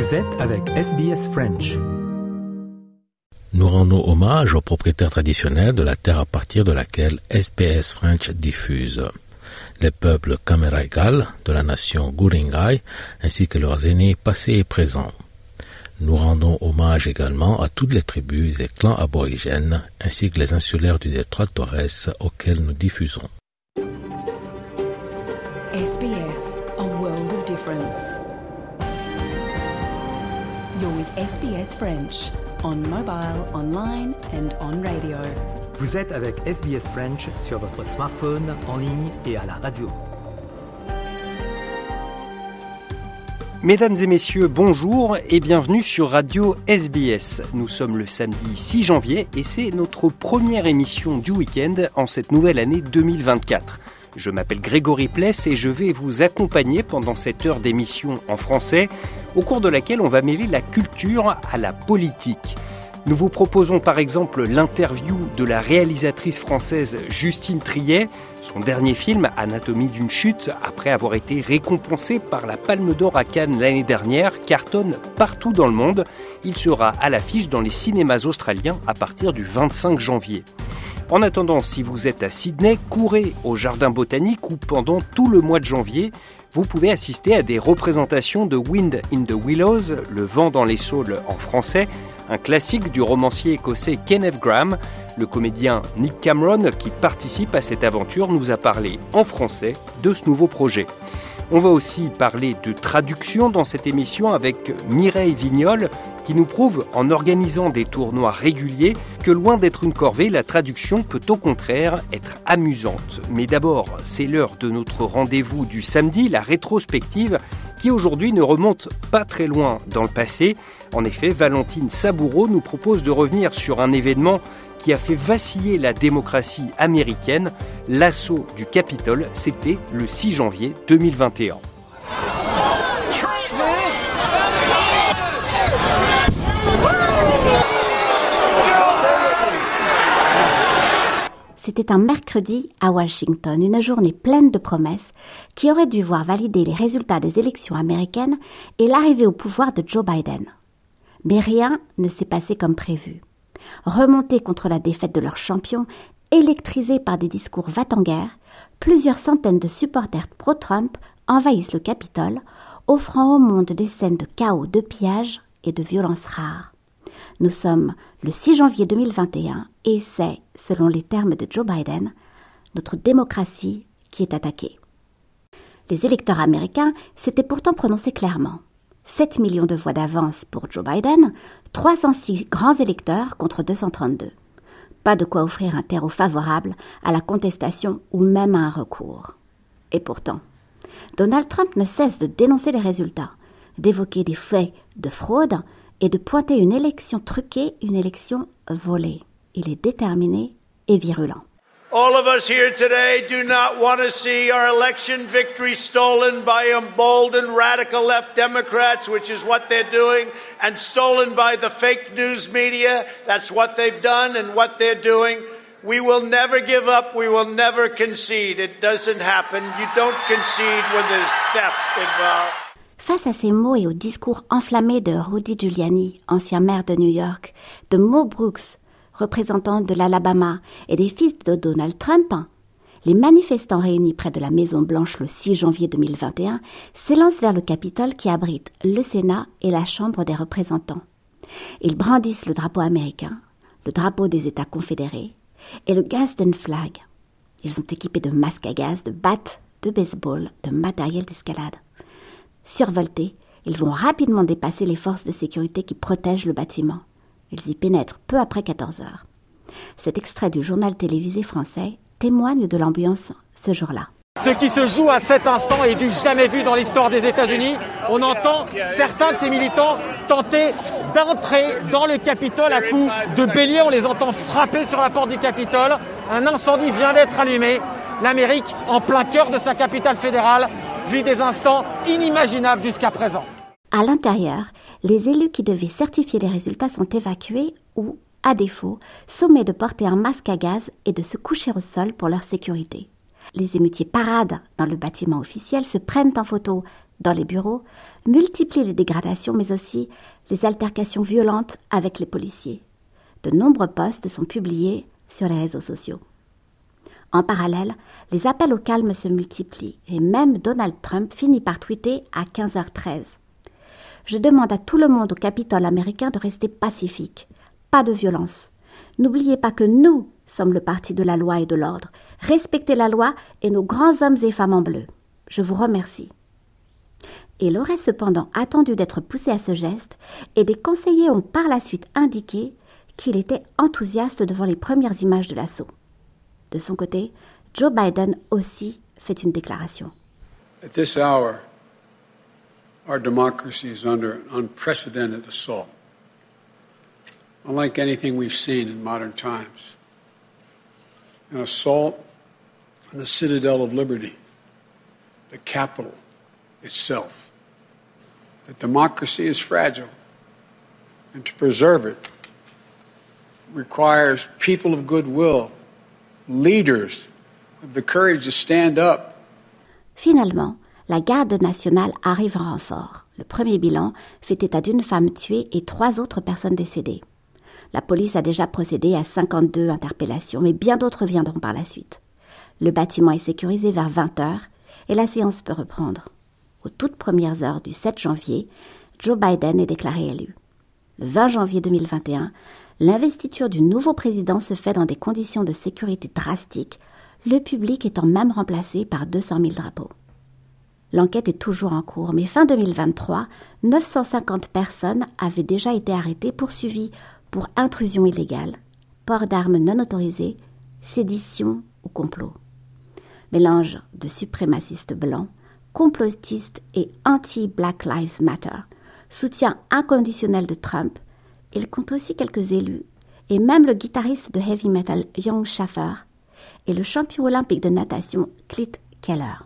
Vous êtes avec SBS French. Nous rendons hommage aux propriétaires traditionnels de la terre à partir de laquelle SBS French diffuse. Les peuples Kameraigal de la nation Guringai ainsi que leurs aînés passés et présents. Nous rendons hommage également à toutes les tribus et clans aborigènes ainsi que les insulaires du détroit de Torres auxquels nous diffusons. SBS, a world of difference. With SBS French on mobile, online and on radio. Vous êtes avec SBS French sur votre smartphone, en ligne et à la radio. Mesdames et messieurs, bonjour et bienvenue sur Radio SBS. Nous sommes le samedi 6 janvier et c'est notre première émission du week-end en cette nouvelle année 2024. Je m'appelle Grégory Pless et je vais vous accompagner pendant cette heure d'émission en français, au cours de laquelle on va mêler la culture à la politique. Nous vous proposons par exemple l'interview de la réalisatrice française Justine Triet. Son dernier film, Anatomie d'une chute, après avoir été récompensé par la Palme d'Or à Cannes l'année dernière, cartonne partout dans le monde. Il sera à l'affiche dans les cinémas australiens à partir du 25 janvier. En attendant, si vous êtes à Sydney, courez au Jardin botanique où pendant tout le mois de janvier, vous pouvez assister à des représentations de Wind in the Willows, Le vent dans les saules en français, un classique du romancier écossais Kenneth Graham. Le comédien Nick Cameron, qui participe à cette aventure, nous a parlé en français de ce nouveau projet. On va aussi parler de traduction dans cette émission avec Mireille Vignol, qui nous prouve, en organisant des tournois réguliers, que loin d'être une corvée, la traduction peut au contraire être amusante. Mais d'abord, c'est l'heure de notre rendez-vous du samedi, la rétrospective, qui aujourd'hui ne remonte pas très loin dans le passé. En effet, Valentine Saboureau nous propose de revenir sur un événement qui a fait vaciller la démocratie américaine. L'assaut du Capitole, c'était le 6 janvier 2021. C'était un mercredi à Washington, une journée pleine de promesses qui aurait dû voir valider les résultats des élections américaines et l'arrivée au pouvoir de Joe Biden. Mais rien ne s'est passé comme prévu. Remontés contre la défaite de leur champion, électrisés par des discours va-t-en-guerre, plusieurs centaines de supporters pro-Trump envahissent le Capitole, offrant au monde des scènes de chaos, de pillage et de violences rares. Nous sommes le 6 janvier 2021 et c'est, selon les termes de Joe Biden, notre démocratie qui est attaquée. Les électeurs américains s'étaient pourtant prononcés clairement. 7 millions de voix d'avance pour Joe Biden, 306 grands électeurs contre 232. Pas de quoi offrir un terreau favorable à la contestation ou même à un recours. Et pourtant, Donald Trump ne cesse de dénoncer les résultats, d'évoquer des faits de fraude et de pointer une élection truquée, une élection volée. Il est déterminé et virulent. All of us here today do not want to see our election victory stolen by emboldened radical left Democrats, which is what they're doing, and stolen by the fake news media. That's what they've done and what they're doing. We will never give up. We will never concede. It doesn't happen. You don't concede when there's theft involved. Face à ces mots et au discours enflammé de Rudy Giuliani, ancien maire de New York, de Mo Brooks, représentant de l'Alabama, et des fils de Donald Trump, les manifestants réunis près de la Maison Blanche le 6 janvier 2021 s'élancent vers le Capitole qui abrite le Sénat et la Chambre des représentants. Ils brandissent le drapeau américain, le drapeau des États confédérés et le Gadsden Flag. Ils sont équipés de masques à gaz, de battes, de baseball, de matériel d'escalade. Survoltés, ils vont rapidement dépasser les forces de sécurité qui protègent le bâtiment. Ils y pénètrent peu après 14 heures. Cet extrait du journal télévisé français témoigne de l'ambiance ce jour-là. Ce qui se joue à cet instant est du jamais vu dans l'histoire des États-Unis. On entend certains de ces militants tenter d'entrer dans le Capitole à coups de bélier. On les entend frapper sur la porte du Capitole. Un incendie vient d'être allumé. L'Amérique, en plein cœur de sa capitale fédérale, vit des instants inimaginables jusqu'à présent. À l'intérieur, les élus qui devaient certifier les résultats sont évacués ou, à défaut, sommés de porter un masque à gaz et de se coucher au sol pour leur sécurité. Les émeutiers paradent dans le bâtiment officiel, se prennent en photo dans les bureaux, multiplie les dégradations mais aussi les altercations violentes avec les policiers. De nombreux posts sont publiés sur les réseaux sociaux. En parallèle, les appels au calme se multiplient et même Donald Trump finit par tweeter à 15h13. Je demande à tout le monde au Capitole américain de rester pacifique. Pas de violence. N'oubliez pas que nous sommes le parti de la loi et de l'ordre. Respectez la loi et nos grands hommes et femmes en bleu. Je vous remercie. Il aurait cependant attendu d'être poussé à ce geste, et des conseillers ont par la suite indiqué qu'il était enthousiaste devant les premières images de l'assaut. De son côté, Joe Biden aussi fait une déclaration. At this hour, our democracy is under an unprecedented assault, unlike anything we've seen in modern times. An assault on the citadel of liberty, the capital itself. That democracy is fragile, and to preserve it requires people of goodwill, Finalement, la garde nationale arrive en renfort. Le premier bilan fait état d'une femme tuée et trois autres personnes décédées. La police a déjà procédé à 52 interpellations, mais bien d'autres viendront par la suite. Le bâtiment est sécurisé vers 20 heures et la séance peut reprendre. Aux toutes premières heures du 7 janvier, Joe Biden est déclaré élu. Le 20 janvier 2021, l'investiture du nouveau président se fait dans des conditions de sécurité drastiques, le public étant même remplacé par 200 000 drapeaux. L'enquête est toujours en cours, mais fin 2023, 950 personnes avaient déjà été arrêtées, poursuivies pour intrusion illégale, port d'armes non autorisées, sédition ou complot. Mélange de suprémacistes blancs, complotistes et anti-Black Lives Matter, soutien inconditionnel de Trump, il compte aussi quelques élus, et même le guitariste de heavy metal Young Schaffer et le champion olympique de natation Clit Keller.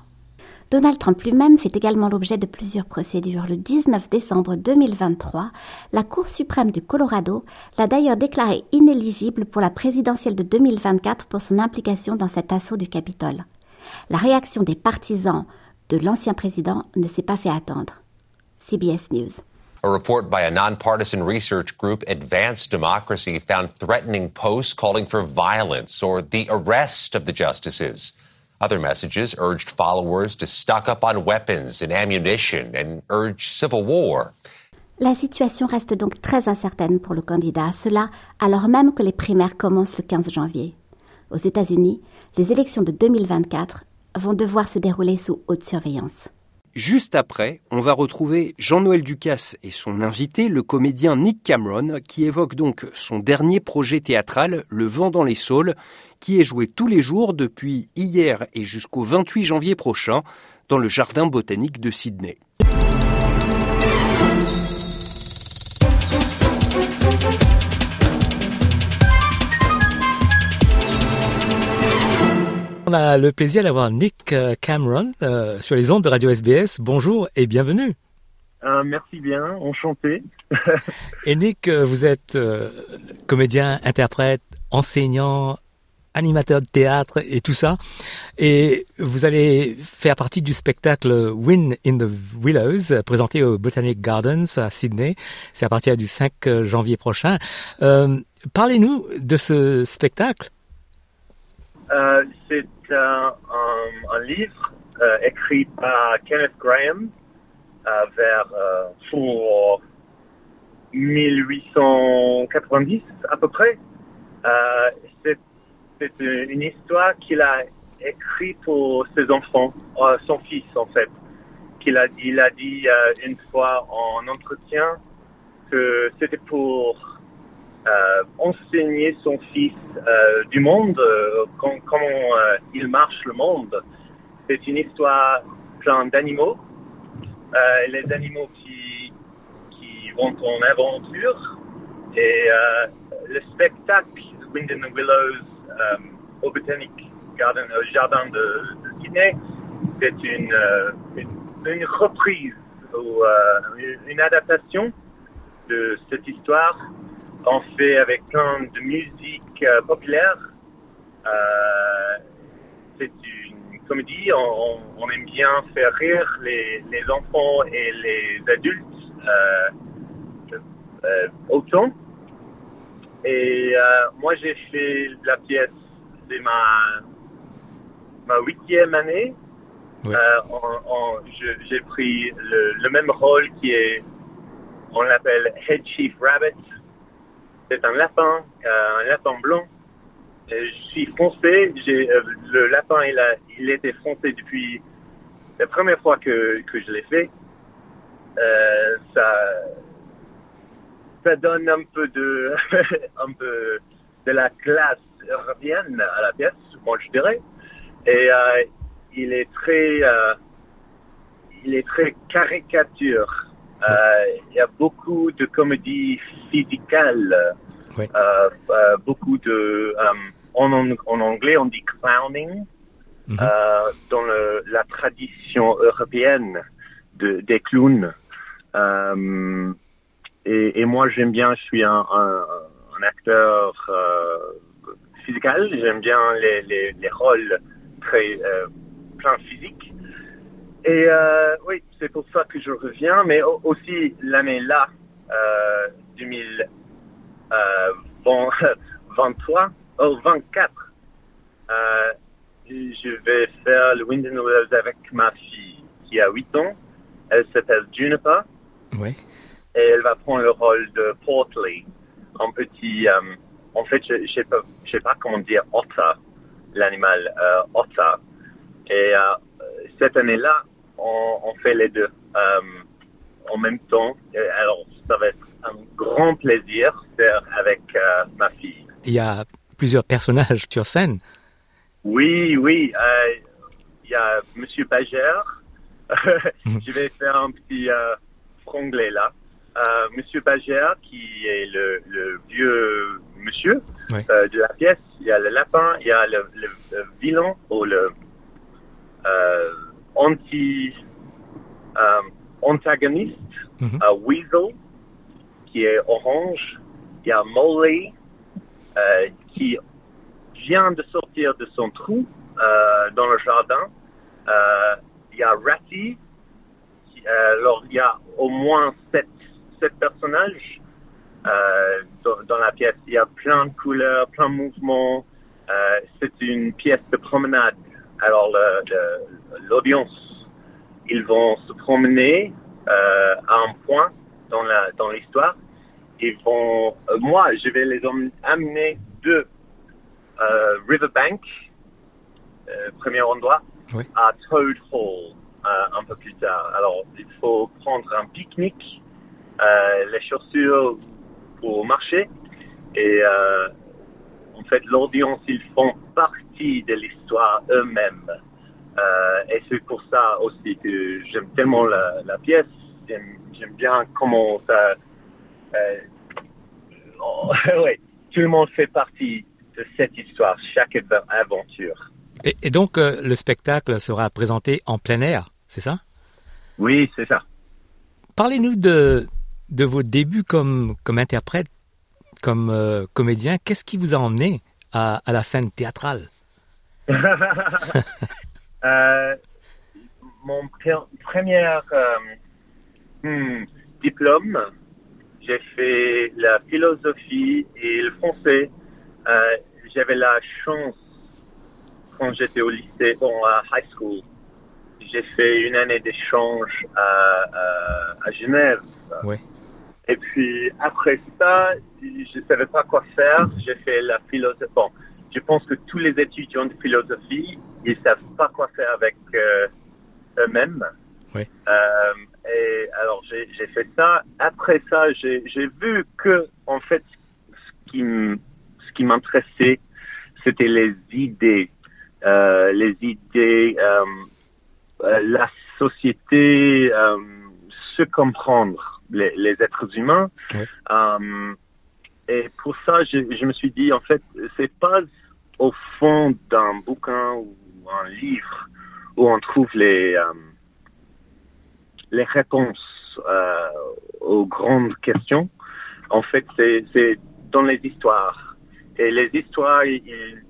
Donald Trump lui-même fait également l'objet de plusieurs procédures. Le 19 décembre 2023, la Cour suprême du Colorado l'a d'ailleurs déclaré inéligible pour la présidentielle de 2024 pour son implication dans cet assaut du Capitole. La réaction des partisans de l'ancien président ne s'est pas fait attendre. CBS News. A report by a nonpartisan research group, Advanced Democracy, found threatening posts calling for violence or the arrest of the justices. Other messages urged followers to stock up on weapons and ammunition and urge civil war. La situation reste donc très incertaine pour le candidat, cela alors même que les primaires commencent le 15 janvier. Aux États-Unis, les élections de 2024 vont devoir se dérouler sous haute surveillance. Juste après, on va retrouver Jean-Noël Ducasse et son invité, le comédien Nick Cameron, qui évoque donc son dernier projet théâtral, Le vent dans les saules, qui est joué tous les jours depuis hier et jusqu'au 28 janvier prochain dans le Jardin botanique de Sydney. A le plaisir d'avoir Nick euh, Cameron euh, sur les ondes de Radio SBS. Bonjour et bienvenue. Euh, merci bien, enchanté. et Nick, vous êtes euh, comédien, interprète, enseignant, animateur de théâtre et tout ça. Et vous allez faire partie du spectacle Win in the Willows, présenté au Botanic Gardens à Sydney. C'est à partir du 5 janvier prochain. Parlez-nous de ce spectacle. Euh, c'est un, livre euh, écrit par Kenneth Graham euh, vers pour 1890 à peu près. c'est une histoire qu'il a écrite pour ses enfants, son fils en fait. Qu'il il a dit une fois en entretien que c'était pour euh, enseigner son fils euh, du monde, euh, com comment il marche le monde. C'est une histoire plein d'animaux, les animaux qui, qui vont en aventure. Et le spectacle Wind in the Willows au Botanic Garden, au jardin de, de Sydney, c'est une, une, une, reprise ou une adaptation de cette histoire on fait avec plein de musique euh, populaire. Euh, c'est une comédie, on, on, aime bien faire rire les, les enfants et les adultes euh, euh, autant. Et euh, moi, j'ai fait la pièce, c'est ma, ma huitième année. Euh, en- en- je- j'ai pris le, le même rôle qui est, on l'appelle Head Chief Rabbit. C'est un lapin, euh, un lapin blanc. Je suis français. J'ai, euh, le lapin, il, a, il était français depuis la première fois que, que je l'ai fait. Euh, ça, ça donne un peu de, un peu de la classe européenne à la pièce, moi je dirais. Et euh, il est très, euh, il est très caricature. Euh, il y a beaucoup de comédies physicales, Ouais. euh, euh, beaucoup de, en, ang- en anglais on dit clowning, Mhm. dans le, la tradition européenne de, des clowns. Et, et moi, j'aime bien, je suis un, un, un acteur euh, physical, j'aime bien les, les, les rôles très euh, plein physique. Et euh, oui, c'est pour ça que je reviens, mais au- aussi l'année là, euh, 2023, oh, 24, euh, je vais faire le Wind and Waves avec ma fille qui a 8 ans. Elle s'appelle Juniper Ouais. et elle va prendre le rôle de Portley, un petit, euh, en fait, je, je sais pas, je sais pas comment dire otter, l'animal euh, otter. Et euh, cette année-là, on, on fait les deux euh, en même temps. Et alors, ça va être un grand plaisir faire avec euh, ma fille. Il y a plusieurs personnages sur scène. Oui, oui. euh, Il y a Monsieur Bagère. Je vais faire un petit euh, franglais là. Euh, Monsieur Bagère, qui est le, le vieux monsieur euh, de la pièce. Il y a le lapin, il y a le, le, le vilain ou le euh, anti euh, antagoniste, euh, Weasel, qui est orange. Il y a Molly, euh, qui vient de sortir de son trou euh, dans le jardin. Euh, il y a Ratty. qui- euh, alors, il y a au moins sept, sept personnages euh, dans, dans la pièce. Il y a plein de couleurs, plein de mouvements. Euh, c'est une pièce de promenade. Alors, le- le- l'audience, ils vont se promener euh, à un point dans la dans l'histoire. Ils vont, euh, moi, je vais les amener de euh, Riverbank, premier endroit, Oui. à Toad Hall un peu plus tard. Alors, il faut prendre un pique-nique, les chaussures pour marcher, et en fait, l'audience, ils font partie de l'histoire eux-mêmes. Euh, et c'est pour ça aussi que j'aime tellement la, la pièce. J'aime bien comment ça... Euh, oh, ouais, tout le monde fait partie de cette histoire, chaque av- aventure. Et, et donc, euh, le spectacle sera présenté en plein air, c'est ça? Oui, c'est ça. Parlez-nous de, de vos débuts comme, comme interprète, comme euh, comédien. Qu'est-ce qui vous a emmené à, à la scène théâtrale? Euh, mon pre- premier euh, hmm, diplôme, j'ai fait la philosophie et le français. Euh, J'avais la chance quand j'étais au lycée, bon, à high school. J'ai fait une année d'échange à, à, à Genève. Oui. Et puis après ça, je ne savais pas quoi faire. J'ai fait la philosophie. Bon, je pense que tous les étudiants de philosophie, ils savent pas quoi faire avec euh, eux-mêmes. Oui. Euh, et alors j'ai fait ça. Après ça, j'ai vu que en fait, ce qui m- ce qui m'intéressait, c'était les idées, euh, les idées, la société, se comprendre, les, les êtres humains. Oui. Et pour ça, je, je me suis dit, en fait, c'est pas au fond d'un bouquin ou un livre où on trouve les, euh, les réponses euh, aux grandes questions. En fait, c'est c'est dans les histoires. Et les histoires, ils,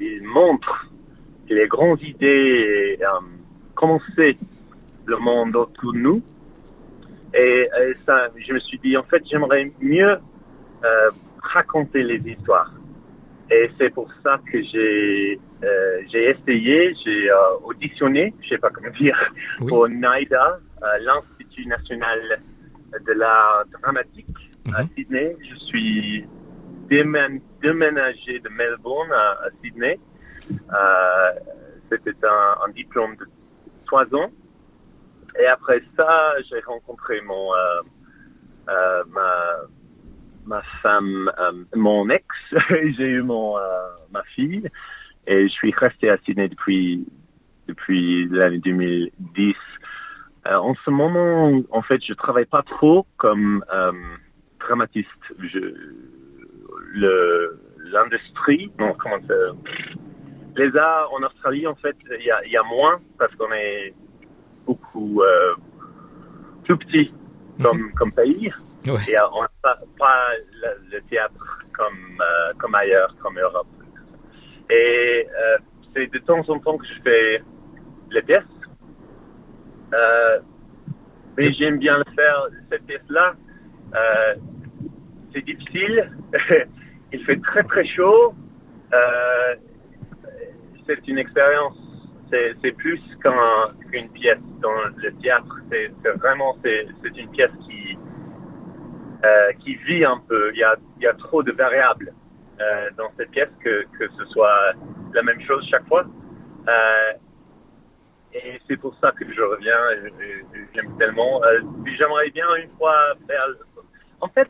ils montrent les grandes idées, et, euh, commencer le monde autour de nous. Et, et ça, je me suis dit, en fait, j'aimerais mieux euh, raconter les histoires. Et c'est pour ça que j'ai euh, j'ai essayé, j'ai euh, auditionné, je sais pas comment dire, Oui. pour NIDA, euh, l'Institut national de l'art dramatique à Mhm. Sydney. Je suis démén- déménagé de Melbourne à, à Sydney. C'était un, un diplôme de trois ans. Et après ça, j'ai rencontré mon ma ma femme, euh, mon ex. j'ai eu mon euh, ma fille et je suis resté à Sydney depuis depuis l'année 2010. Euh, en ce moment, en fait, je travaille pas trop comme dramatiste. Je, le l'industrie, non, comment ça, les arts en Australie, en fait, il y a, il y a moins parce qu'on est beaucoup euh, tout petit comme, comme pays. Et on n'a pas, le, théâtre comme, euh, comme ailleurs, comme Europe. Et euh, c'est de temps en temps que je fais les pièces. Euh, mais j'aime bien le faire, cette pièce-là. Euh, c'est difficile. Il fait très très chaud. C'est une expérience. C'est, plus qu'un, qu'une pièce dans le théâtre. C'est, vraiment c'est une pièce qui euh, qui vit un peu. Il y a, il y a trop de variables euh, dans cette pièce que, que ce soit la même chose chaque fois. Euh, et c'est pour ça que je reviens. J'aime tellement. Euh, j'aimerais bien une fois faire. En fait,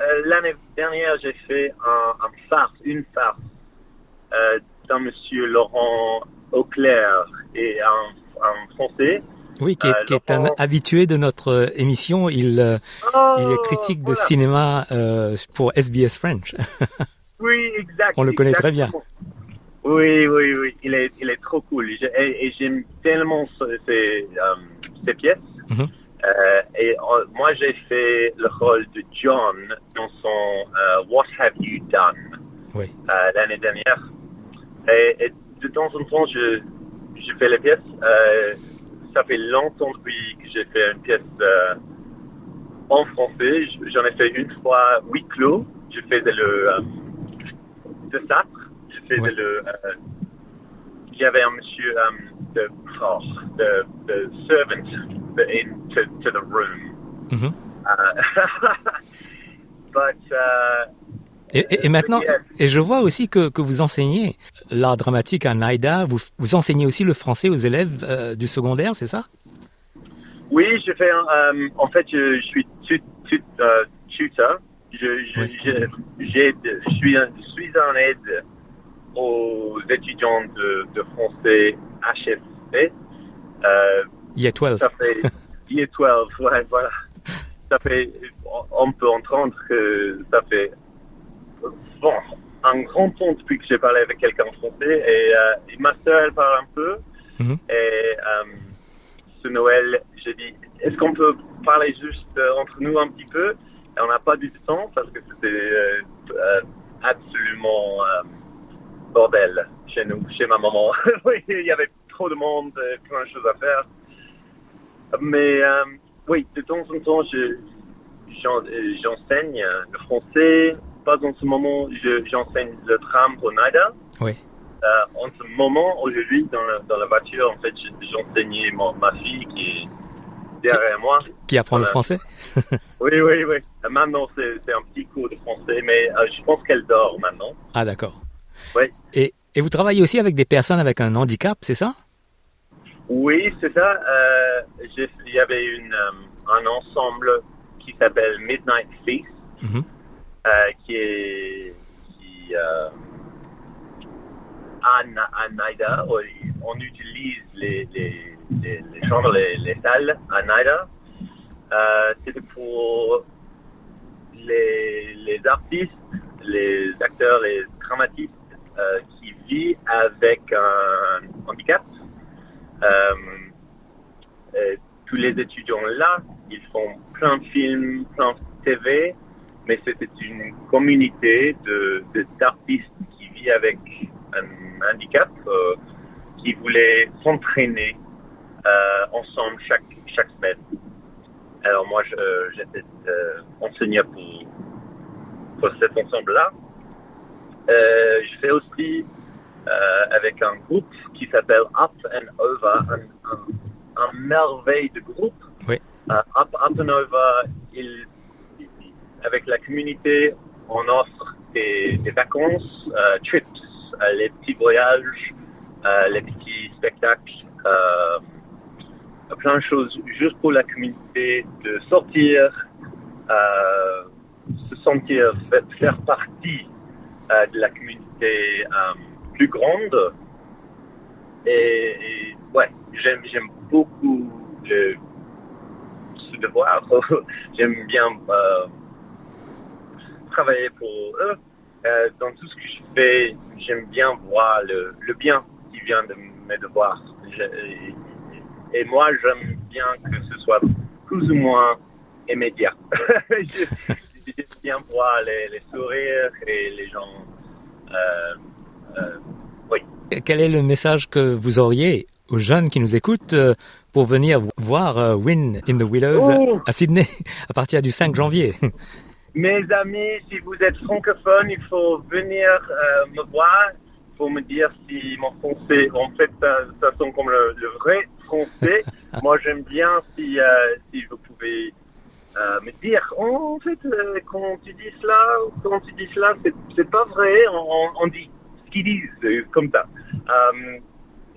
euh, l'année dernière, j'ai fait un, un farce, une farce euh, d'un monsieur Laurent Auclair et un, un Français. Oui, qui est, Euh, qui est un habitué de notre euh, émission. Il, euh, Oh, il est critique de cinéma euh, pour SBS French. Oui, exact. On le connaît très bien. Oui, oui, oui. Il est, il est trop cool. Et, et j'aime tellement ces pièces. Mhm. Euh, et euh, moi, j'ai fait le rôle de John dans son euh, What Have You Done Oui. l'année dernière. Et, et de temps en temps, je, je fais les pièces. Ça fait longtemps depuis que j'ai fait une pièce euh, en français. J'en ai fait une fois huis clos. Je faisais le euh, de Sacre. Je faisais Ouais. le. Euh, il y avait un monsieur euh, de, oh, de, de servant de, into to the room. But uh, Et, et- et maintenant, et je vois aussi que, que vous enseignez l'art dramatique à NIDA. Vous, vous enseignez aussi le français aux élèves euh, du secondaire, c'est ça? Oui, je fais euh, en fait, je, je suis tu, tu, euh, tutor. Je, je, Oui. je, suis, un- je suis en aide aux étudiants de, de français HFC. Year 12. ça fait Year 12, ouais, voilà. Ça fait, on peut entendre que ça fait, bon, un grand temps depuis que j'ai parlé avec quelqu'un en français et, euh, ma sœur, elle parle un peu. Mhm. Et euh, ce Noël, j'ai dit, est-ce qu'on peut parler juste euh, entre nous un petit peu? Et on n'a pas du temps parce que c'était absolument bordel chez nous, chez ma maman. il y avait trop de monde, plein de choses à faire. Mais oui, de temps en temps, je, j'en- j'enseigne le français. Pas en ce moment, je- j'enseigne le tram pour NIDA. Oui. Euh, en ce moment, aujourd'hui, dans, la- dans la voiture, en fait, je- j'enseignais ma fille qui est derrière moi. Qui apprend le français? Oui, oui, oui. Maintenant, c'est un petit cours de français, mais euh, je pense qu'elle dort maintenant. Ah, d'accord. Oui. Et, et vous travaillez aussi avec des personnes avec un handicap, c'est ça? Oui, c'est ça. Euh, il y avait une, euh, un ensemble qui s'appelle Midnight Feast, Mhm. euh, qui est qui euh, à, Na- à Naida, on, utilise les, les, les, chambres, les, les salles à Naida. Euh, C'était pour les, les artistes, les acteurs, les dramatistes euh, qui vivent avec un handicap. Euh, euh, tous les étudiants là, ils font plein de films, plein de TV, mais c'était une communauté de d'artistes qui vit avec un handicap, euh, qui voulaient s'entraîner ensemble chaque, chaque semaine. Alors moi, j'étais enseignant pour, pour cet ensemble-là. je fais aussi avec un groupe qui s'appelle Up and Over, un, un, merveille de groupe. Oui. Up, Up and Over, il, avec la communauté, on offre des, vacances, euh, trips, euh, les petits voyages, euh, les petits spectacles, plein de choses juste pour la communauté de sortir, se sentir, faire partie de la communauté plus grande. Et, ouais, j'aime, j'aime beaucoup ce devoir. j'aime bien travailler pour eux. Euh, dans tout ce que je fais, j'aime bien voir le, le, bien qui vient de mes devoirs. et, moi, j'aime bien que ce soit plus ou moins immédiat. j'aime bien voir les, les, sourires et les gens. Euh, euh, oui. Quel est le message que vous auriez aux jeunes qui nous écoutent pour venir voir Win in the Willows oh. à Sydney à partir du 5 janvier? Mes amis, si vous êtes francophone, il faut venir euh, me voir pour me dire si mon français, en fait, ça, ça sonne comme le, vrai français. Moi, j'aime bien si, euh, si vous pouvez euh, me dire, oh, en fait, quand tu dis cela, quand tu dis cela, c'est pas vrai, on, on dit ce qu'ils disent, comme ça.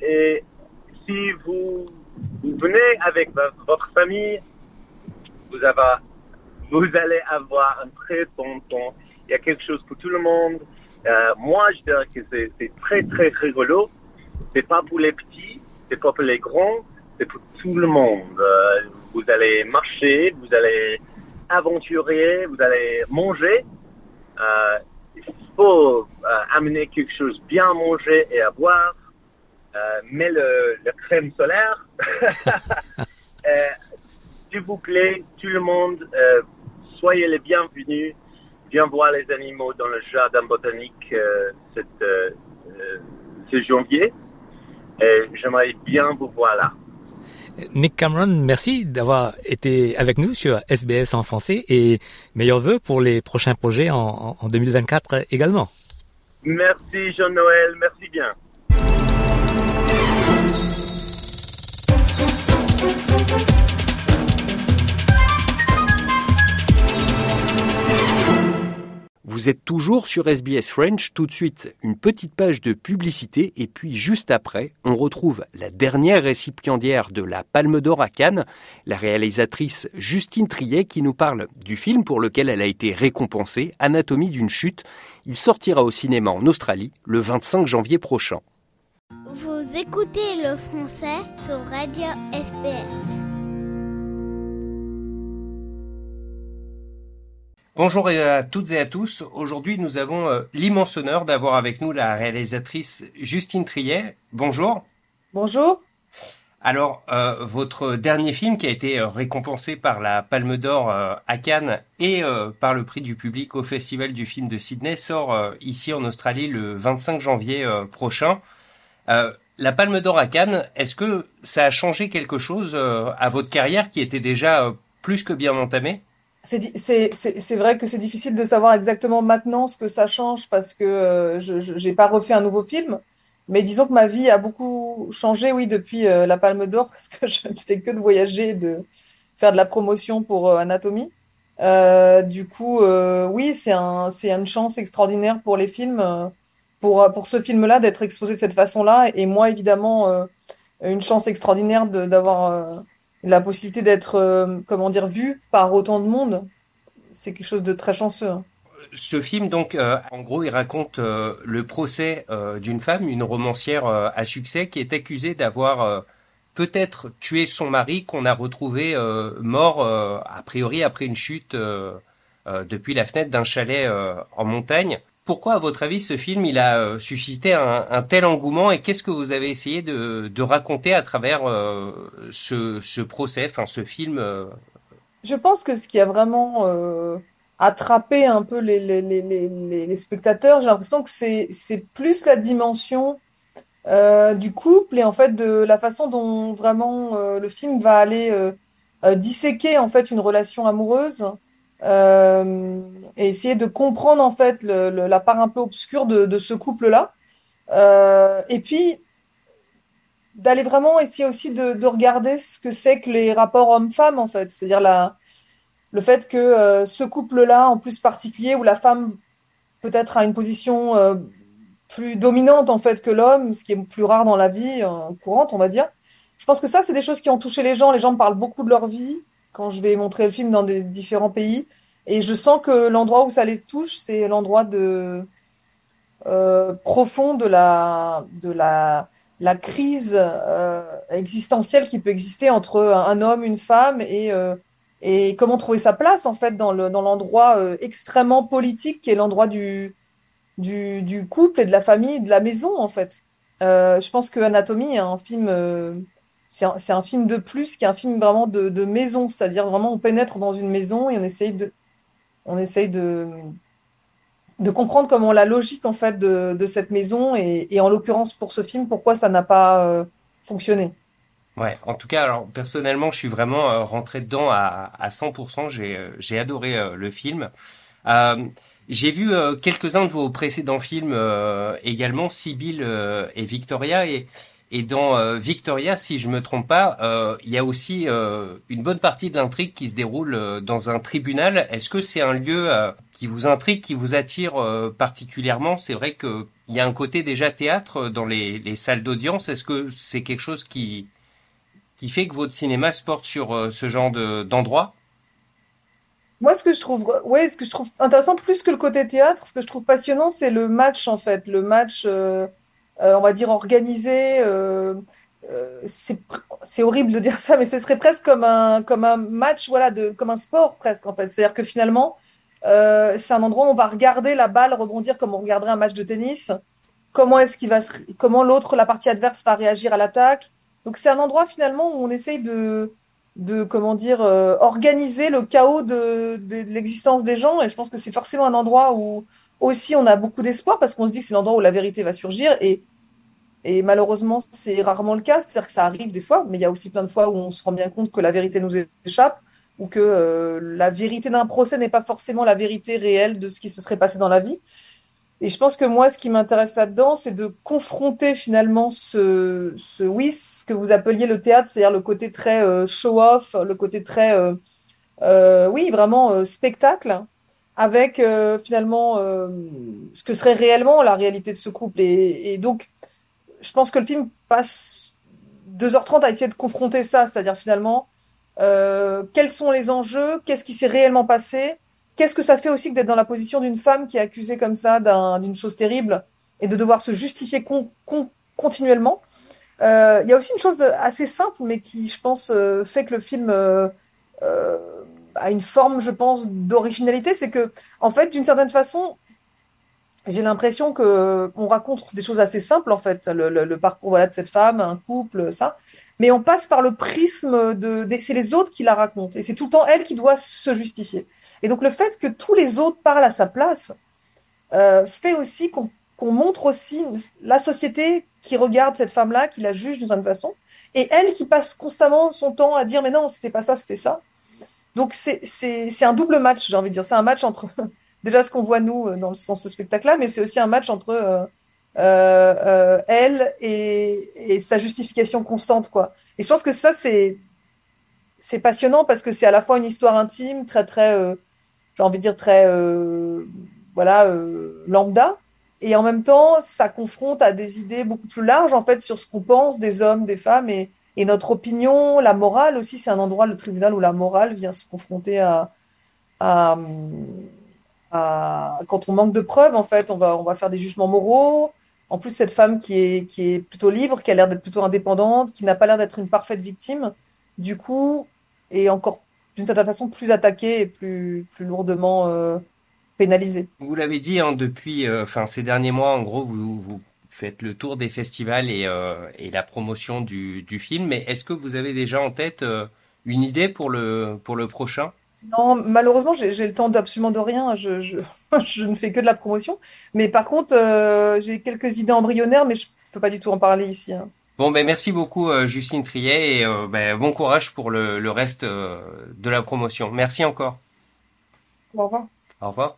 et si vous, vous venez avec votre famille, vous avez vous allez avoir un très bon temps. Il y a quelque chose pour tout le monde. Euh, moi, je dirais que c'est très, très rigolo. C'est pas pour les petits, c'est pas pour les grands, c'est pour tout le monde. Euh, vous allez marcher, vous allez aventurer, vous allez manger. Euh, il faut amener quelque chose bien à manger et à boire. Mais le, le crème solaire, s'il vous plaît, tout le monde, soyez les bienvenus. Viens voir les animaux dans le jardin botanique euh, cette, euh, euh, ce janvier. Et j'aimerais bien vous voir là. Nick Cameron, merci d'avoir été avec nous sur SBS en français et meilleurs voeux pour les prochains projets en, en 2024 également. Merci Jean-Noël, merci bien. Vous êtes toujours sur SBS French, tout de suite une petite page de publicité et puis juste après, on retrouve la dernière récipiendaire de la Palme d'Or à Cannes, la réalisatrice Justine Triet qui nous parle du film pour lequel elle a été récompensée, Anatomie d'une chute. Il sortira au cinéma en Australie le 25 janvier prochain. Vous écoutez le français sur Radio SBS. Bonjour à toutes et à tous. Aujourd'hui, nous avons euh, l'immense honneur d'avoir avec nous la réalisatrice Justine Triet. Bonjour. Bonjour. Alors, euh, votre dernier film qui a été euh, récompensé par la Palme d'Or à Cannes et par le prix du public au Festival du film de Sydney sort ici en Australie le 25 janvier prochain. la Palme d'Or à Cannes, est-ce que ça a changé quelque chose à votre carrière qui était déjà plus que bien entamée? C'est vrai que c'est difficile de savoir exactement maintenant ce que ça change parce que euh, je n'ai pas refait un nouveau film. Mais disons que ma vie a beaucoup changé, oui, depuis euh, la Palme d'Or, parce que je ne fais que de voyager, de faire de la promotion pour euh, Anatomie. du coup, oui, c'est une chance extraordinaire pour les films, pour, pour ce film-là, d'être exposé de cette façon-là. Et moi, évidemment, une chance extraordinaire d'avoir la possibilité d'être, euh, comment dire, vu par autant de monde, c'est quelque chose de très chanceux. Hein. Ce film, donc, euh, en gros, il raconte euh, le procès d'une femme, une romancière à succès, qui est accusée d'avoir peut-être tué son mari, qu'on a retrouvé mort, a priori, après une chute depuis la fenêtre d'un chalet en montagne. Pourquoi, à votre avis, ce film il a euh, suscité un, tel engouement et qu'est-ce que vous avez essayé de, raconter à travers euh, ce, procès, enfin ce film euh Je pense que ce qui a vraiment attrapé un peu les, les, spectateurs, j'ai l'impression que c'est plus la dimension du couple et en fait de la façon dont vraiment le film va aller disséquer en fait une relation amoureuse et essayer de comprendre en fait la part un peu obscure de, ce couple-là. et puis d'aller vraiment essayer aussi de, de regarder ce que c'est que les rapports hommes-femmes en fait, c'est-à-dire la, le fait que euh, ce couple-là en plus particulier où la femme peut-être a une position euh, plus dominante en fait que l'homme, ce qui est plus rare dans la vie euh, courante, on va dire. Je pense que ça, c'est des choses qui ont touché les gens. Les gens parlent beaucoup de leur vie quand je vais montrer le film dans des différents pays. Et je sens que l'endroit où ça les touche, c'est l'endroit de euh, profond de la de la la crise euh, existentielle qui peut exister entre un, homme, une femme et euh, et comment trouver sa place en fait dans le dans l'endroit extrêmement politique qui est l'endroit du du, couple et de la famille, de la maison en fait. Je pense que Anatomie est un film, c'est un, film de plus qui est un film vraiment de, maison, c'est-à-dire vraiment on pénètre dans une maison et on essaye de, on essaye de, de comprendre comment la logique en fait de, cette maison et, en l'occurrence pour ce film, pourquoi ça n'a pas euh, fonctionné. Ouais, en tout cas, personnellement, je suis vraiment euh, rentré dedans à, à 100%. J'ai euh, j'ai adoré le film. J'ai vu quelques-uns de vos précédents films également, Sibyl et Victoria. Et, et dans euh, Victoria, si je me trompe pas, euh, il y a aussi euh, une bonne partie de l'intrigue qui se déroule dans un tribunal. Est-ce que c'est un lieu qui vous intrigue, qui vous attire particulièrement? C'est vrai que il y a un côté déjà théâtre dans les, les salles d'audience. Est-ce que c'est quelque chose qui qui fait que votre cinéma se porte sur ce genre de d'endroit? Moi, ce que je trouve, ouais, ce que je trouve intéressant plus que le côté théâtre, ce que je trouve passionnant, c'est le match en fait, le match, on va dire organisé. euh, euh, c'est horrible de dire ça, mais ce serait presque comme un comme un match, voilà, de comme un sport presque en fait. C'est-à-dire que finalement, euh, c'est un endroit où on va regarder la balle rebondir comme on regarderait un match de tennis. Comment est-ce qu'il va se, comment l'autre, la partie adverse va réagir à l'attaque. Donc c'est un endroit finalement où on essaye de de comment dire euh, organiser le chaos de, de l'existence des gens et je pense que c'est forcément un endroit où aussi on a beaucoup d'espoir parce qu'on se dit que c'est l'endroit où la vérité va surgir et malheureusement c'est rarement le cas. C'est-à-dire que ça arrive des fois mais il y a aussi plein de fois où on se rend bien compte que la vérité nous échappe ou que euh, la vérité d'un procès n'est pas forcément la vérité réelle de ce qui se serait passé dans la vie. Et je pense que moi, ce qui m'intéresse là-dedans, c'est de confronter finalement ce, ce, oui, ce que vous appeliez le théâtre, c'est-à-dire le côté très euh, show-off, le côté très, euh, oui, vraiment spectacle, avec euh, finalement euh, ce que serait réellement la réalité de ce couple. Et, et donc, je pense que le film passe 2h30 à essayer de confronter ça, c'est-à-dire finalement, euh, quels sont les enjeux, qu'est-ce qui s'est réellement passé, qu'est-ce que ça fait aussi que d'être dans la position d'une femme qui est accusée comme ça d'un- d'une chose terrible et de devoir se justifier con- con- continuellement? Euh, Il y a aussi une chose assez simple, mais qui, je pense, euh, fait que le film a une forme, je pense, d'originalité, c'est que, en fait, d'une certaine façon, j'ai l'impression que on raconte des choses assez simples, en fait, le, parcours voilà, de cette femme, un couple, ça. Mais on passe par le prisme de, c'est les autres qui la racontent. Et c'est tout le temps elle qui doit se justifier. Et donc le fait que tous les autres parlent à sa place euh, fait aussi qu'on montre aussi la société qui regarde cette femme-là, qui la juge d'une certaine façon, et elle qui passe constamment son temps à dire mais non, c'était pas ça, c'était ça. Donc c'est un double match, j'ai envie de dire. C'est un match entre déjà ce qu'on voit nous euh, dans, ce spectacle-là, mais c'est aussi un match entre euh, euh, elle et, et sa justification constante, quoi. Et je pense que ça c'est c'est passionnant parce que c'est à la fois une histoire intime, très très, j'ai envie de dire très, voilà, lambda, et en même temps ça confronte à des idées beaucoup plus larges en fait sur ce qu'on pense des hommes, des femmes et, et notre opinion, la morale aussi. C'est un endroit, le tribunal, où la morale vient se confronter à, quand on manque de preuves en fait, on va on va faire des jugements moraux. En plus, cette femme qui est qui est plutôt libre, qui a l'air d'être plutôt indépendante, qui n'a pas l'air d'être une parfaite victime du coup, est encore d'une certaine façon plus attaqué et plus, plus lourdement euh, pénalisé. Vous l'avez dit, hein, depuis, euh, ces derniers mois, en gros, vous faites le tour des festivals et, euh, et la promotion du, du film. Mais est-ce que vous avez déjà en tête euh, une idée pour le, pour le prochain? Non, malheureusement, j'ai le temps d'absolument de rien. Je, je, je ne fais que de la promotion. Mais par contre, euh, j'ai quelques idées embryonnaires, mais je, peut pas du tout en parler ici. Hein. Bon, ben merci beaucoup Justine Triet et ben, bon courage pour le, le reste de la promotion. Merci encore. Au revoir. Au revoir.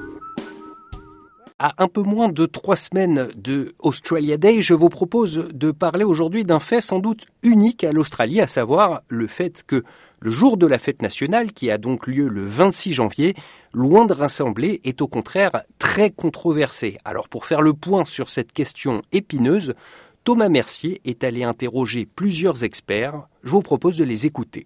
À un peu moins de trois semaines de Australia Day, je vous propose de parler aujourd'hui d'un fait sans doute unique à l'Australie, à savoir le fait que le jour de la fête nationale, qui a donc lieu le 26 janvier, loin de rassembler, est au contraire très controversé. Alors pour faire le point sur cette question épineuse, Thomas Mercier est allé interroger plusieurs experts. Je vous propose de les écouter.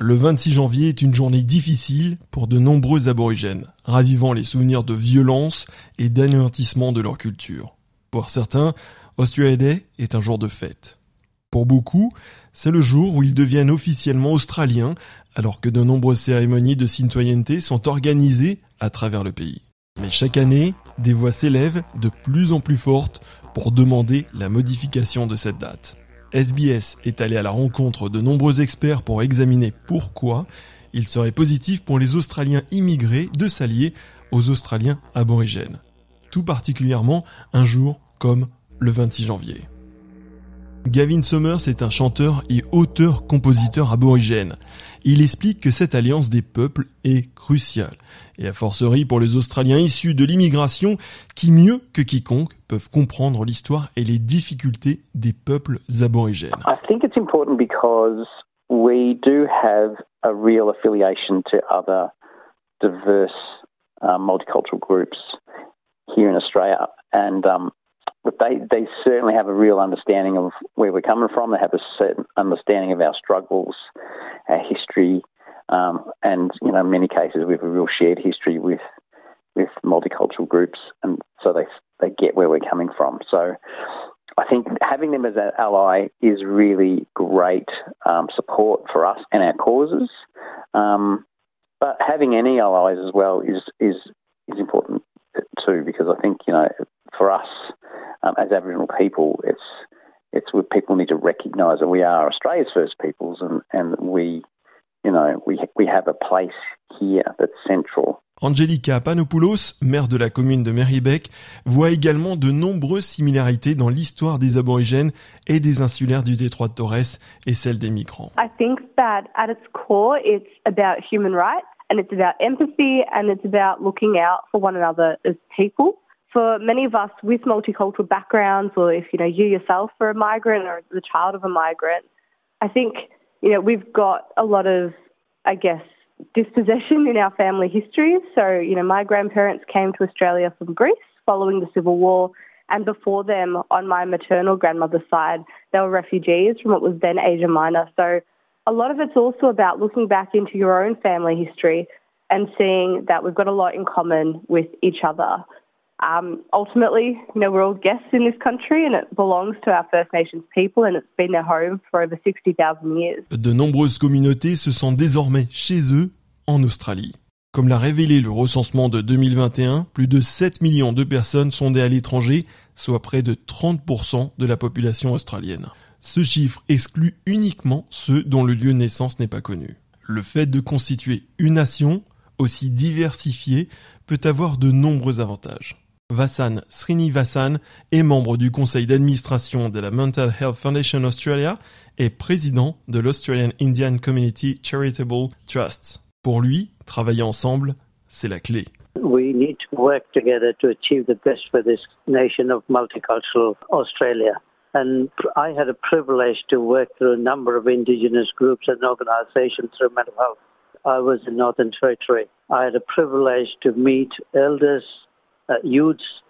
Le 26 janvier est une journée difficile pour de nombreux aborigènes, ravivant les souvenirs de violence et d'anéantissement de leur culture. Pour certains, Australia est un jour de fête. Pour beaucoup, c'est le jour où ils deviennent officiellement australiens, alors que de nombreuses cérémonies de citoyenneté sont organisées à travers le pays. Mais chaque année, des voix s'élèvent de plus en plus fortes pour demander la modification de cette date. SBS est allé à la rencontre de nombreux experts pour examiner pourquoi il serait positif pour les Australiens immigrés de s'allier aux Australiens aborigènes. Tout particulièrement un jour comme le 26 janvier. Gavin Summers est un chanteur et auteur-compositeur aborigène. Il explique que cette alliance des peuples est cruciale, et a forcerie pour les Australiens issus de l'immigration qui mieux que quiconque peuvent comprendre l'histoire et les difficultés des peuples aborigènes. I think it's important because we do have a real affiliation to other diverse uh, multicultural groups here in Australia, um, but they, they certainly have a real understanding of where we're coming from. They have a certain understanding of our struggles, our history, um, and you know, in many cases, we have a real shared history with with multicultural groups, and so they they get where we're coming from. So. I think having them as an ally is really great um, support for us and our causes. Um, but having any allies as well is is is important too, because I think you know for us um, as Aboriginal people, it's it's what people need to recognise that we are Australia's first peoples, and and we, you know, we we have a place here that's central. Angelica Panopoulos, maire de la commune de Merrybeck, voit également de nombreuses similarités dans l'histoire des aborigènes et des insulaires du détroit de Torres et celle des migrants. I think that at its core it's about human rights and it's about empathy and it's about looking out for one another as people. For many of us with multicultural backgrounds, or if you know you yourself are a migrant or the child of a migrant, I think you know we've got a lot of, I guess, dispossession in our family history. So you know, my grandparents came to Australia from Greece following the Civil War, and before them, on my maternal grandmother's side, they were refugees from what was then Asia Minor. So a lot of it's also about looking back into your own family history and seeing that we've got a lot in common with each other. Ultimately, you know, we're all guests in this country and it belongs to our First Nations people and it's been their home for over 60,000 years. De nombreuses communautés se sentent désormais chez eux en Australie. Comme l'a révélé le recensement de 2021, plus de 7 millions de personnes sont nées à l'étranger, soit près de 30% de la population australienne. Ce chiffre exclut uniquement ceux dont le lieu de naissance n'est pas connu. Le fait de constituer une nation aussi diversifiée peut avoir de nombreux avantages. Vasan Srinivasan est membre du conseil d'administration de la Mental Health Foundation Australia et président de l'Australian Indian Community Charitable Trust. Pour lui, travailler ensemble, c'est la clé. We need to work together to achieve the best for this nation of multicultural Australia. And I had a privilege to work through a number of Indigenous groups and organizations through mental health. I was in Northern Territory. I had a privilege to meet elders uh, youths,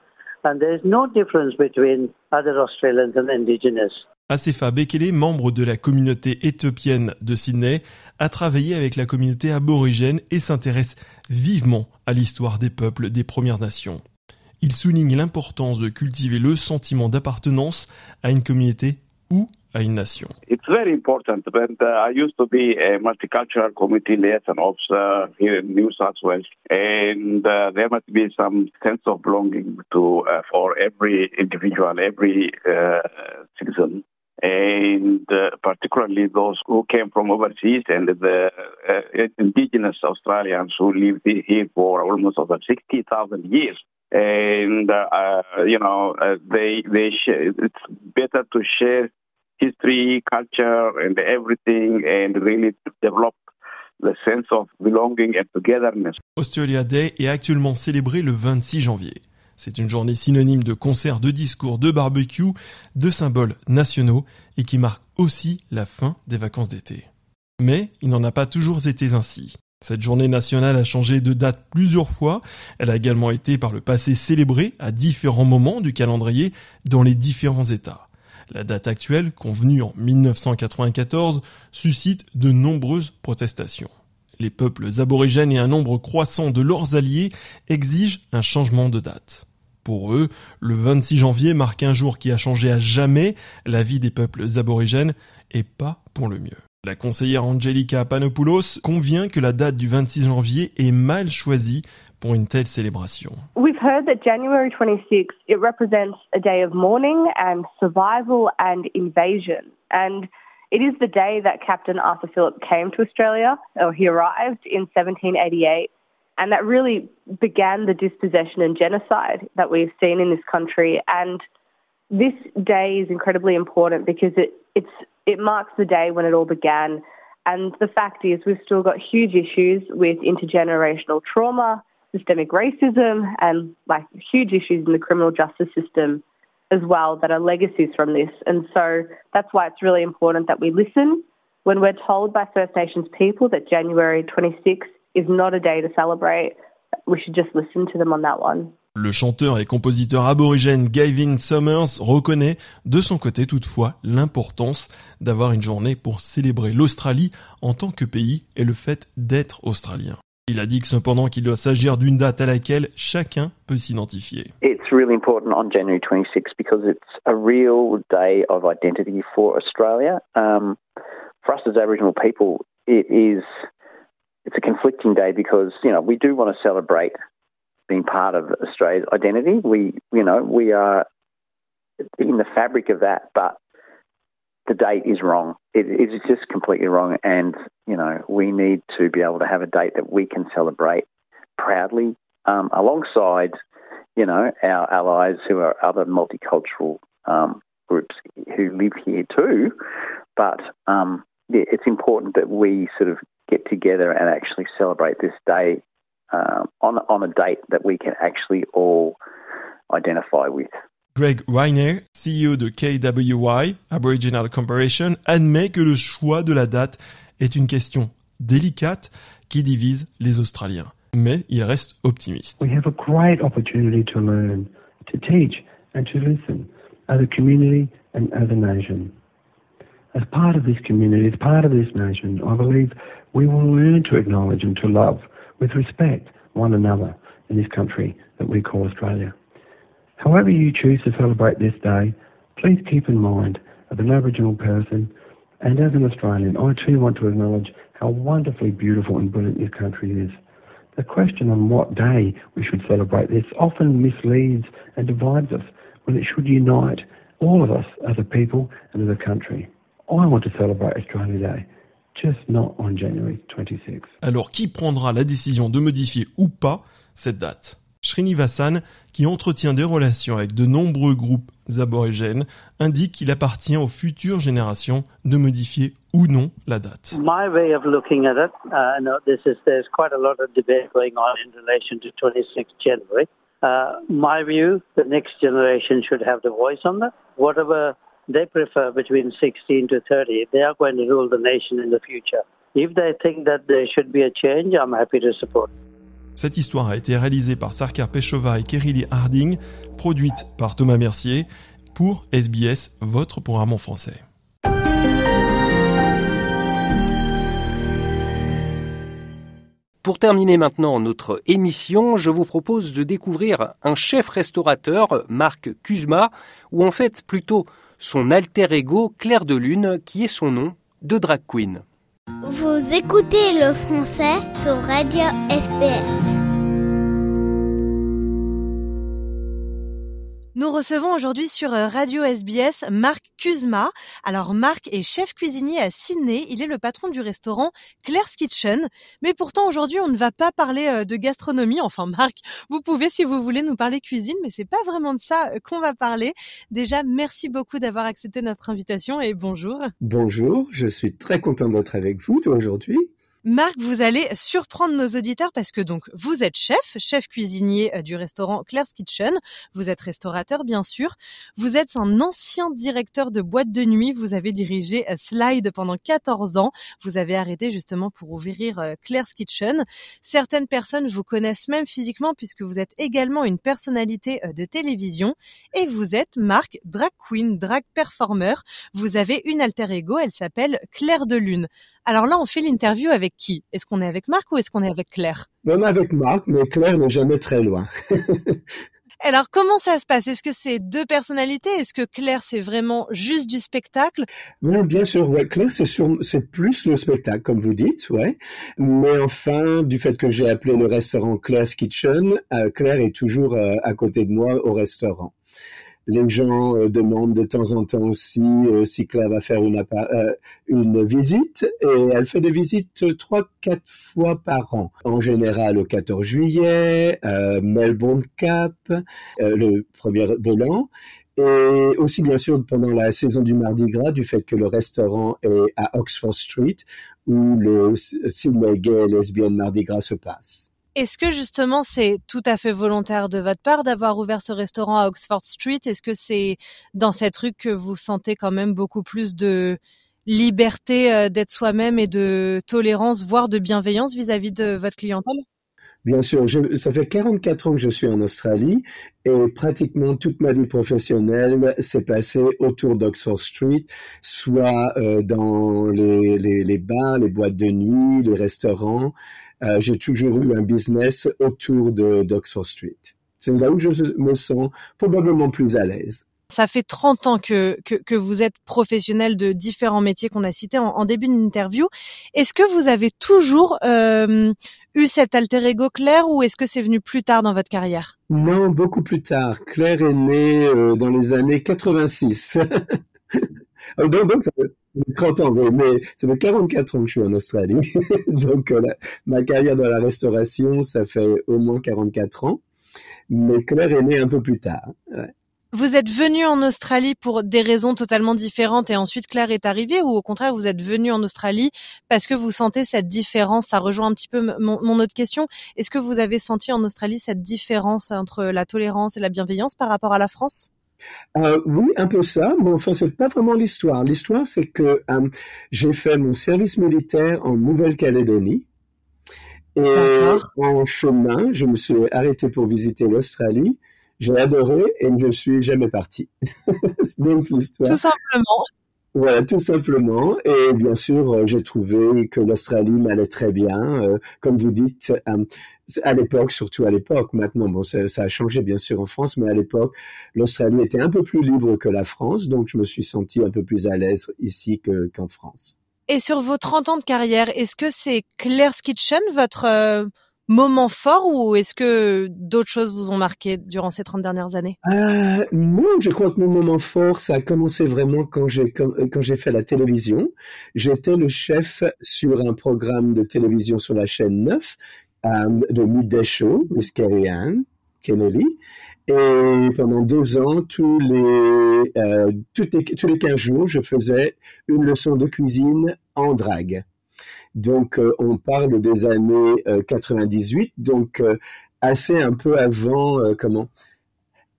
and there is no difference between other Australians and Indigenous. Asefa Bekele, membre de la communauté éthiopienne de Sydney, a travaillé avec la communauté aborigène et s'intéresse vivement à l'histoire des peuples des Premières Nations? Il souligne l'importance de cultiver le sentiment d'appartenance à une communauté ou à une nation. It's very important. But uh, I used to be a multicultural committee liaison officer here in New South Wales, and uh, there must be some sense of belonging to uh, for every individual, every uh, citizen. And uh, particularly those who came from overseas and the uh, indigenous Australians who lived here for almost over 60,000 years. And, uh, you know, uh, they, they sh- it's better to share history, culture, and everything, and really develop the sense of belonging and togetherness. Australia Day est actuellement célébré le 26 janvier. C'est une journée synonyme de concerts, de discours, de barbecue, de symboles nationaux et qui marque aussi la fin des vacances d'été. Mais il n'en a pas toujours été ainsi. Cette journée nationale a changé de date plusieurs fois. Elle a également été par le passé célébrée à différents moments du calendrier dans les différents États. La date actuelle, convenue en 1994, suscite de nombreuses protestations. Les peuples aborigènes et un nombre croissant de leurs alliés exigent un changement de date. Pour eux, le 26 janvier marque un jour qui a changé à jamais la vie des peuples aborigènes et pas pour le mieux. La conseillère Angelica Panopoulos convient que la date du 26 janvier est mal choisie pour une telle célébration. We've heard that January 26 it represents a day of mourning and survival and invasion. And it is the day that Captain Arthur Phillip came to Australia, or he arrived in 1788, and that really began the dispossession and genocide that we've seen in this country. And this day is incredibly important because it it's it marks the day when it all began. And the fact is, we've still got huge issues with intergenerational trauma, systemic racism, and like huge issues in the criminal justice system as well that are legacies from this. And so that's why it's really important that we listen when we're told by First Nations people that January 26 is not a day to celebrate. We should just listen to them on that one. Le chanteur et compositeur aborigène Gavin Summers reconnaît de son côté toutefois l'importance d'avoir une journée pour célébrer l'Australie en tant que pays et le fait d'être australien. Il a dit que cependant qu'il doit s'agir d'une date à laquelle chacun peut s'identifier. It's really important on January 26 because it's a real day of identity for Australia. Um, for us as Aboriginal people, it is it's a conflicting day because you know we do want to celebrate being part of Australia's identity. We you know we are in the fabric of that, but the date is wrong. It is just completely wrong, and you know we need to be able to have a date that we can celebrate proudly, um, alongside you know our allies who are other multicultural um, groups who live here too. But um, yeah, it's important that we sort of get together and actually celebrate this day um, on on a date that we can actually all identify with. Greg Reiner, CEO de KWY, Aboriginal Corporation, admet que le choix de la date est une question délicate qui divise les Australiens. Mais il reste optimiste. We have a great opportunity to learn, to teach and to listen as a community and as a nation. As part of this community, as part of this nation, I believe we will learn to acknowledge and to love with respect one another in this country that we call Australia. However you choose to celebrate this day, please keep in mind, as an Aboriginal person and as an Australian, I too want to acknowledge how wonderfully beautiful and brilliant this country is. The question on what day we should celebrate this often misleads and divides us when it should unite all of us as a people and as a country. I want to celebrate Australia Day, just not on January 26. Alors qui prendra la décision de modifier ou pas cette date Srinivasan, qui entretient des relations avec de nombreux groupes aborigènes, indique qu'il appartient aux futures générations de modifier ou non la date. My way of looking at it, uh, no, this is there's quite a lot of debate going on in relation to 26 January. Uh, my view, the next generation should have the voice on that. Whatever they prefer between 16 to 30, they are going to rule the nation in the future. If they think that there should be a change, I'm happy to support. Cette histoire a été réalisée par Sarkar Peshova et Kerili Harding, produite par Thomas Mercier pour SBS, votre programme en français. Pour terminer maintenant notre émission, je vous propose de découvrir un chef restaurateur, Marc Kuzma, ou en fait plutôt son alter ego Claire de Lune, qui est son nom de drag queen. Vous écoutez le français sur Radio SPS. Nous recevons aujourd'hui sur euh, Radio SBS Marc Kuzma. Alors Marc est chef cuisinier à Sydney, il est le patron du restaurant Claire's Kitchen. Mais pourtant aujourd'hui on ne va pas parler euh, de gastronomie. Enfin Marc, vous pouvez si vous voulez nous parler cuisine, mais c'est pas vraiment de ça euh, qu'on va parler. Déjà merci beaucoup d'avoir accepté notre invitation et bonjour. Bonjour, je suis très content d'être avec vous aujourd'hui. Marc, vous allez surprendre nos auditeurs parce que donc vous êtes chef, chef cuisinier euh, du restaurant Claire's Kitchen. Vous êtes restaurateur bien sûr. Vous êtes un ancien directeur de boîte de nuit. Vous avez dirigé euh, Slide pendant 14 ans. Vous avez arrêté justement pour ouvrir euh, Claire's Kitchen. Certaines personnes vous connaissent même physiquement puisque vous êtes également une personnalité de télévision et vous êtes Marc, drag queen, drag performer. Vous avez une alter ego, elle s'appelle Claire de Lune. Alors là, on fait l'interview avec qui? Est-ce qu'on est avec Marc ou est-ce qu'on est avec Claire? On est avec Marc, mais Claire n'est jamais très loin. Alors comment ça se passe? Est-ce que c'est deux personnalités? Est-ce que Claire c'est vraiment juste du spectacle? Oui, bien sûr. Ouais. Claire c'est c'est plus le spectacle, comme vous dites, ouais. Mais enfin, du fait que j'ai appelé le restaurant Claire's Kitchen, euh, Claire est toujours euh, à côté de moi au restaurant. Les gens euh, demandent de temps en temps aussi euh, si Claire va faire une, euh, une visite et elle fait des visites trois, quatre fois par an. En général au 14 juillet, Melbourne Cap, le premier de l'an. Et aussi, bien sûr, pendant la saison du Mardi Gras, du fait que le restaurant est à Oxford Street, où le Sydney Gay Lesbian Mardi Gras se passe. Est-ce que justement c'est tout à fait volontaire de votre part d'avoir ouvert ce restaurant à Oxford Street? Est-ce que c'est dans cette rue que vous sentez quand même beaucoup plus de liberté euh, d'être soi-même et de tolérance, voire de bienveillance vis-à-vis de votre clientèle? Bien sûr, ça fait 44 ans que je suis en Australie et pratiquement toute ma vie professionnelle s'est passée autour d'Oxford Street, soit euh, dans les, les, les bars, les boîtes de nuit, les restaurants. Euh, j'ai toujours eu un business autour de d'Oxford Street. C'est là où je me sens probablement plus à l'aise. Ça fait 30 ans que, que, que, vous êtes professionnel de différents métiers qu'on a cités en, en début d'interview. Est-ce que vous avez toujours euh, eu cet alter ego Claire ou est-ce que c'est venu plus tard dans votre carrière? Non, beaucoup plus tard. Claire est née euh, dans les années 86. donc, donc ça, 30 ans, mais ça fait 44 ans que je suis en Australie. Donc, euh, ma carrière dans la restauration, ça fait au moins 44 ans. Mais Claire est née un peu plus tard. Vous êtes venu en Australie pour des raisons totalement différentes et ensuite Claire est arrivée ou au contraire vous êtes venu en Australie parce que vous sentez cette différence? Ça rejoint un petit peu mon autre question. Est-ce que vous avez senti en Australie cette différence entre la tolérance et la bienveillance par rapport à la France? Euh, oui, un peu ça, mais enfin, c'est pas vraiment l'histoire. L'histoire, c'est que euh, j'ai fait mon service militaire en Nouvelle-Calédonie. Et en chemin, je me suis arrêté pour visiter l'Australie. J'ai adoré et je ne suis jamais parti. Donc, l'histoire. Tout simplement. Voilà, tout simplement. Et bien sûr, euh, j'ai trouvé que l'Australie m'allait très bien. Comme vous dites, à l'époque, surtout à l'époque, maintenant, bon, ça, a changé bien sûr en France, mais à l'époque, l'Australie était un peu plus libre que la France, donc je me suis senti un peu plus à l'aise ici qu'en France. Et sur vos 30 ans de carrière, est-ce que c'est Claire's Kitchen, votre moment fort ou est-ce que d'autres choses vous ont marqué durant ces 30 dernières années? Euh, Moi, je crois que mon moment fort, ça a commencé vraiment quand j'ai quand, j'ai fait la télévision. J'étais le chef sur un programme de télévision sur la chaîne 9 euh, de Carrie Ann Kennedy. Et pendant deux ans, tous les, euh, tous les, tous les 15 jours, je faisais une leçon de cuisine en drague. Donc, euh, on parle des années 98, euh, donc assez un peu avant, comment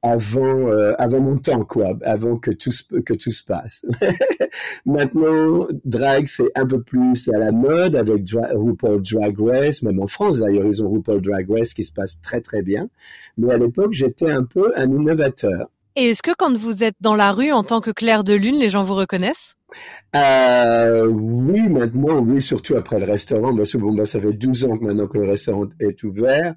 avant avant mon temps quoi avant que tout que tout se passe. Maintenant drag c'est un peu plus à la mode avec RuPaul Drag Race même en France d'ailleurs ils ont RuPaul Drag Race qui se passe très très bien. Mais à l'époque j'étais un peu un innovateur Et est-ce que quand vous êtes dans la rue en tant que Claire de Lune, les gens vous reconnaissent? Euh, oui, maintenant, oui, surtout après le restaurant. Moi, bon, bah, ça fait 12 ans que maintenant que le restaurant est ouvert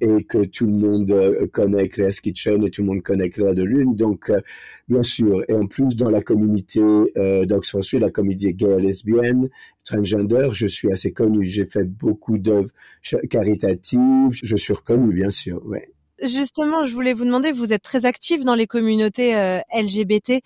et que tout le monde euh, connaît Claire's Kitchen et tout le monde connaît Claire de Lune. Donc, euh, bien sûr. Et en plus, dans la communauté euh, d'Oxford Street, la communauté gay lesbienne, transgender, je suis assez connu. J'ai fait beaucoup d'œuvres caritatives. Je suis reconnu, bien sûr, ouais. Justement, je voulais vous demander, vous êtes très actif dans les communautés euh, LGBT.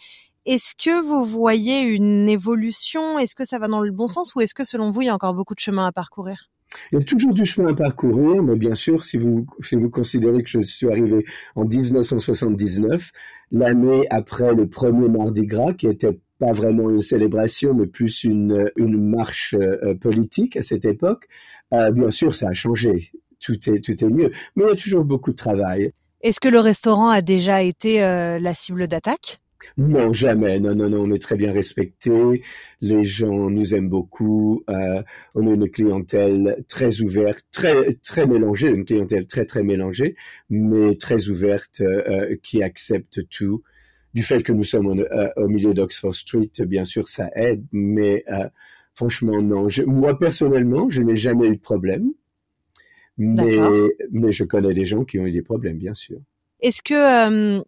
Est-ce que vous voyez une évolution? Est-ce que ça va dans le bon sens ou est-ce que selon vous, il y a encore beaucoup de chemin à parcourir? Il y a toujours du chemin à parcourir, mais bien sûr, si vous, si vous considérez que je suis arrivé en 1979, l'année après le premier Mardi Gras, qui était pas vraiment une célébration, mais plus une, une marche euh, politique à cette époque, euh, bien sûr, ça a changé. Tout est, tout est mieux. Mais il y a toujours beaucoup de travail. Est-ce que le restaurant a déjà été euh, la cible d'attaque? Non, jamais. Non, non, non, on est très bien respecté. Les gens nous aiment beaucoup. Euh, on a une clientèle très ouverte, très, très mélangée, une clientèle très, très mélangée, mais très ouverte, euh, qui accepte tout. Du fait que nous sommes euh, au milieu d'Oxford Street, bien sûr, ça aide, mais franchement, non. moi, personnellement, je n'ai jamais eu de problème, mais, mais je connais des gens qui ont eu des problèmes, bien sûr. Est-ce que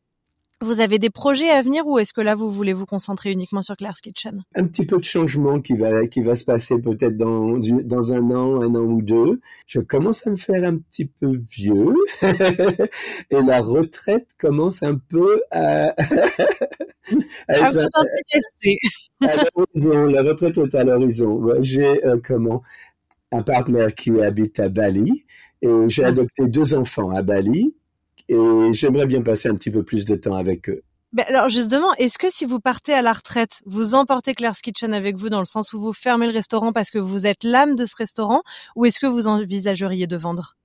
vous avez des projets à venir ou est-ce que là vous voulez vous concentrer uniquement sur Claire's Kitchen? Un petit peu de changement qui va qui va se passer peut-être dans dans un an, un an ou deux. Je commence à me faire un petit peu vieux et la retraite commence un peu à, à être à, à l'horizon. La retraite est à l'horizon. J'ai euh, comment? Un partenaire qui habite à Bali et j'ai ah. adopté deux enfants à Bali et j'aimerais bien passer un petit peu plus de temps avec eux. Ben alors justement, est-ce que si vous partez à la retraite, vous emportez Claire's Kitchen avec vous dans le sens où vous fermez le restaurant parce que vous êtes l'âme de ce restaurant, ou est-ce que vous envisageriez de vendre?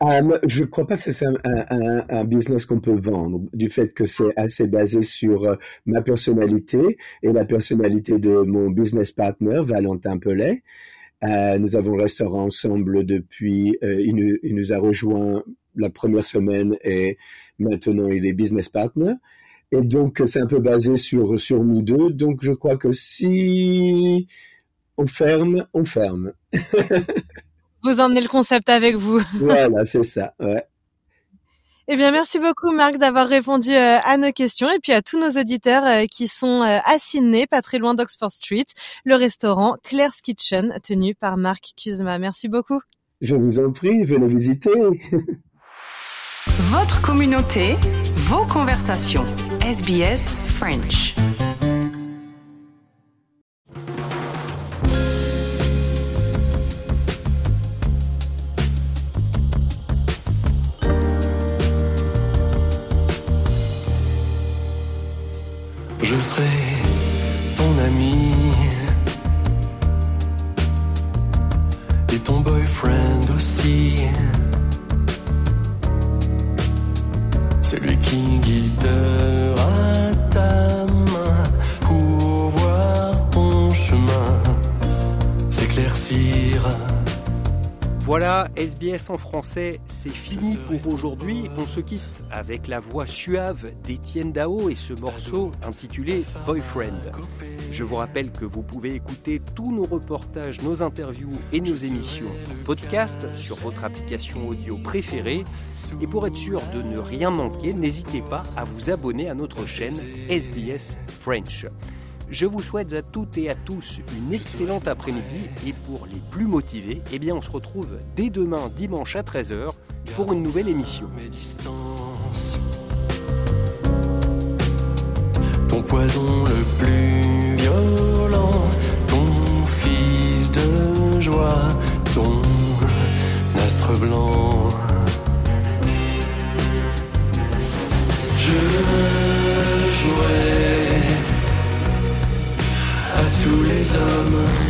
Um, Je ne crois pas que c'est un, un, un, business qu'on peut vendre, du fait que c'est assez basé sur euh, ma personnalité et la personnalité de mon business partner, Valentin Pellet. Euh, nous avons le restaurant ensemble depuis, euh, il, nous, il, nous, a rejoint la première semaine et maintenant il est business partner. Et donc c'est un peu basé sur, sur nous deux. Donc je crois que si on ferme, on ferme. vous emmenez le concept avec vous. voilà, c'est ça. Ouais. Eh bien, merci beaucoup, Marc, d'avoir répondu euh, à nos questions et puis à tous nos auditeurs euh, qui sont euh, à Sydney, pas très loin d'Oxford Street, le restaurant Claire's Kitchen, tenu par Marc Kuzma. Merci beaucoup. Je vous en prie, venez visiter. Votre communauté, vos conversations. SBS French. SBS en français, c'est fini pour aujourd'hui. On se quitte avec la voix suave d'Étienne Dao et ce morceau intitulé Boyfriend. Je vous rappelle que vous pouvez écouter tous nos reportages, nos interviews et nos émissions en podcast sur votre application audio préférée. Et pour être sûr de ne rien manquer, n'hésitez pas à vous abonner à notre chaîne SBS French. Je vous souhaite à toutes et à tous une excellente après-midi et pour les plus motivés, eh bien on se retrouve dès demain dimanche à 13h pour une nouvelle émission. Ton poison le plus violent, ton fils de joie, ton astre blanc. Je tous